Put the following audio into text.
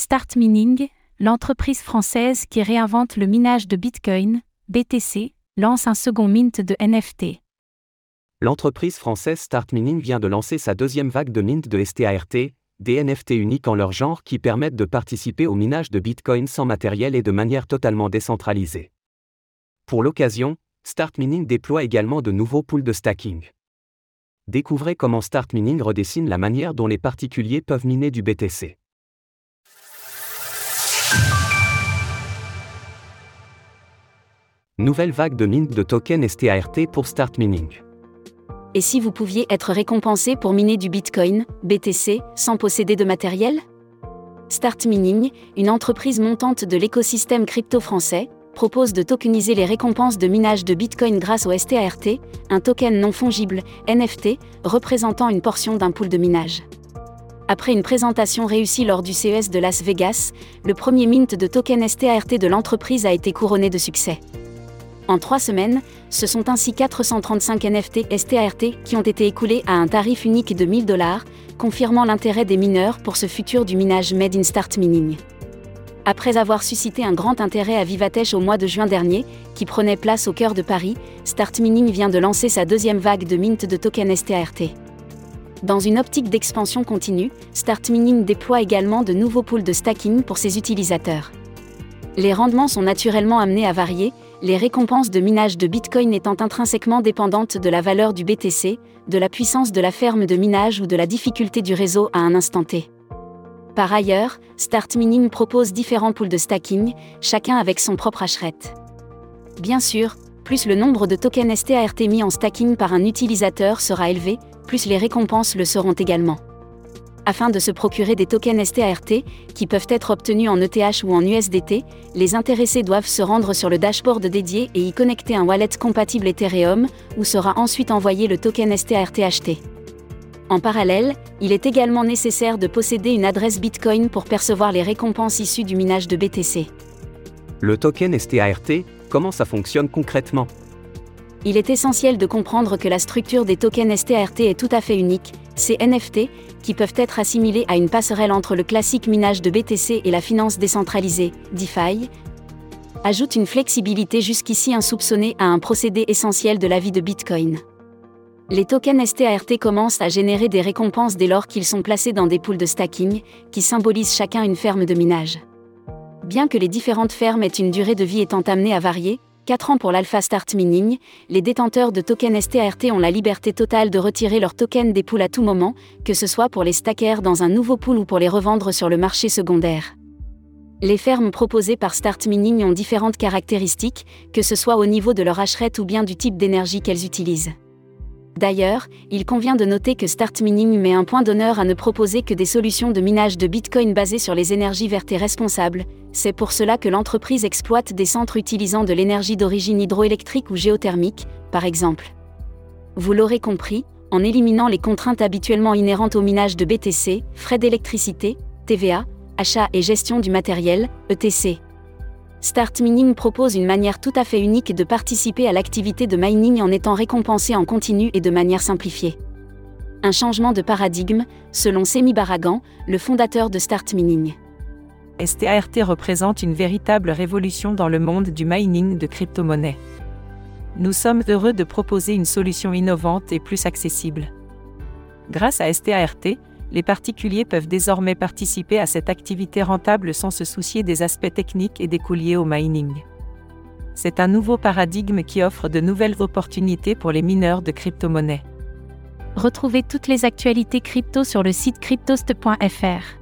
Start Mining, l'entreprise française qui réinvente le minage de Bitcoin, BTC, lance un second mint de NFT. L'entreprise française Start Mining vient de lancer sa deuxième vague de mint de START, des NFT uniques en leur genre qui permettent de participer au minage de Bitcoin sans matériel et de manière totalement décentralisée. Pour l'occasion, Start Mining déploie également de nouveaux pools de stacking. Découvrez comment Start Mining redessine la manière dont les particuliers peuvent miner du BTC. Nouvelle vague de mint de tokens START pour Start Mining. Et si vous pouviez être récompensé pour miner du Bitcoin, BTC, sans posséder de matériel? Start Mining, une entreprise montante de l'écosystème crypto français, propose de tokeniser les récompenses de minage de Bitcoin grâce au START, un token non fongible, NFT, représentant une portion d'un pool de minage. Après une présentation réussie lors du CES de Las Vegas, le premier mint de token START de l'entreprise a été couronné de succès. En trois semaines, ce sont ainsi 435 NFT START qui ont été écoulés à un tarif unique de 1000 dollars, confirmant l'intérêt des mineurs pour ce futur du minage Made in Start Mining. Après avoir suscité un grand intérêt à Vivatech au mois de juin dernier, qui prenait place au cœur de Paris, Start Mining vient de lancer sa deuxième vague de mint de tokens START. Dans une optique d'expansion continue, Start Mining déploie également de nouveaux pools de stacking pour ses utilisateurs. Les rendements sont naturellement amenés à varier, les récompenses de minage de Bitcoin étant intrinsèquement dépendantes de la valeur du BTC, de la puissance de la ferme de minage ou de la difficulté du réseau à un instant T. Par ailleurs, Start Mining propose différents pools de stacking, chacun avec son propre hashrate. Bien sûr, plus le nombre de tokens START mis en stacking par un utilisateur sera élevé, plus les récompenses le seront également afin de se procurer des tokens START, qui peuvent être obtenus en ETH ou en USDT, les intéressés doivent se rendre sur le dashboard dédié et y connecter un wallet compatible Ethereum, où sera ensuite envoyé le token START acheté. En parallèle, il est également nécessaire de posséder une adresse Bitcoin pour percevoir les récompenses issues du minage de BTC. Le token START, comment ça fonctionne concrètement? Il est essentiel de comprendre que la structure des tokens START est tout à fait unique, ces NFT, qui peuvent être assimilés à une passerelle entre le classique minage de BTC et la finance décentralisée, DeFi, ajoutent une flexibilité jusqu'ici insoupçonnée à un procédé essentiel de la vie de Bitcoin. Les tokens START commencent à générer des récompenses dès lors qu'ils sont placés dans des pools de stacking, qui symbolisent chacun une ferme de minage. Bien que les différentes fermes aient une durée de vie étant amenée à varier, 4 ans pour l'Alpha Start Mining, les détenteurs de tokens START ont la liberté totale de retirer leurs tokens des pools à tout moment, que ce soit pour les stacker dans un nouveau pool ou pour les revendre sur le marché secondaire. Les fermes proposées par Start Mining ont différentes caractéristiques, que ce soit au niveau de leur hashrate ou bien du type d'énergie qu'elles utilisent. D'ailleurs, il convient de noter que Start Mining met un point d'honneur à ne proposer que des solutions de minage de Bitcoin basées sur les énergies vertes et responsables. C'est pour cela que l'entreprise exploite des centres utilisant de l'énergie d'origine hydroélectrique ou géothermique, par exemple. Vous l'aurez compris, en éliminant les contraintes habituellement inhérentes au minage de BTC, frais d'électricité, TVA, achat et gestion du matériel, ETC. Start Mining propose une manière tout à fait unique de participer à l'activité de mining en étant récompensé en continu et de manière simplifiée. Un changement de paradigme, selon Semi Baragan, le fondateur de Start Mining. START représente une véritable révolution dans le monde du mining de crypto-monnaies. Nous sommes heureux de proposer une solution innovante et plus accessible. Grâce à START, les particuliers peuvent désormais participer à cette activité rentable sans se soucier des aspects techniques et des coûts liés au mining. C'est un nouveau paradigme qui offre de nouvelles opportunités pour les mineurs de crypto-monnaies. Retrouvez toutes les actualités crypto sur le site cryptost.fr.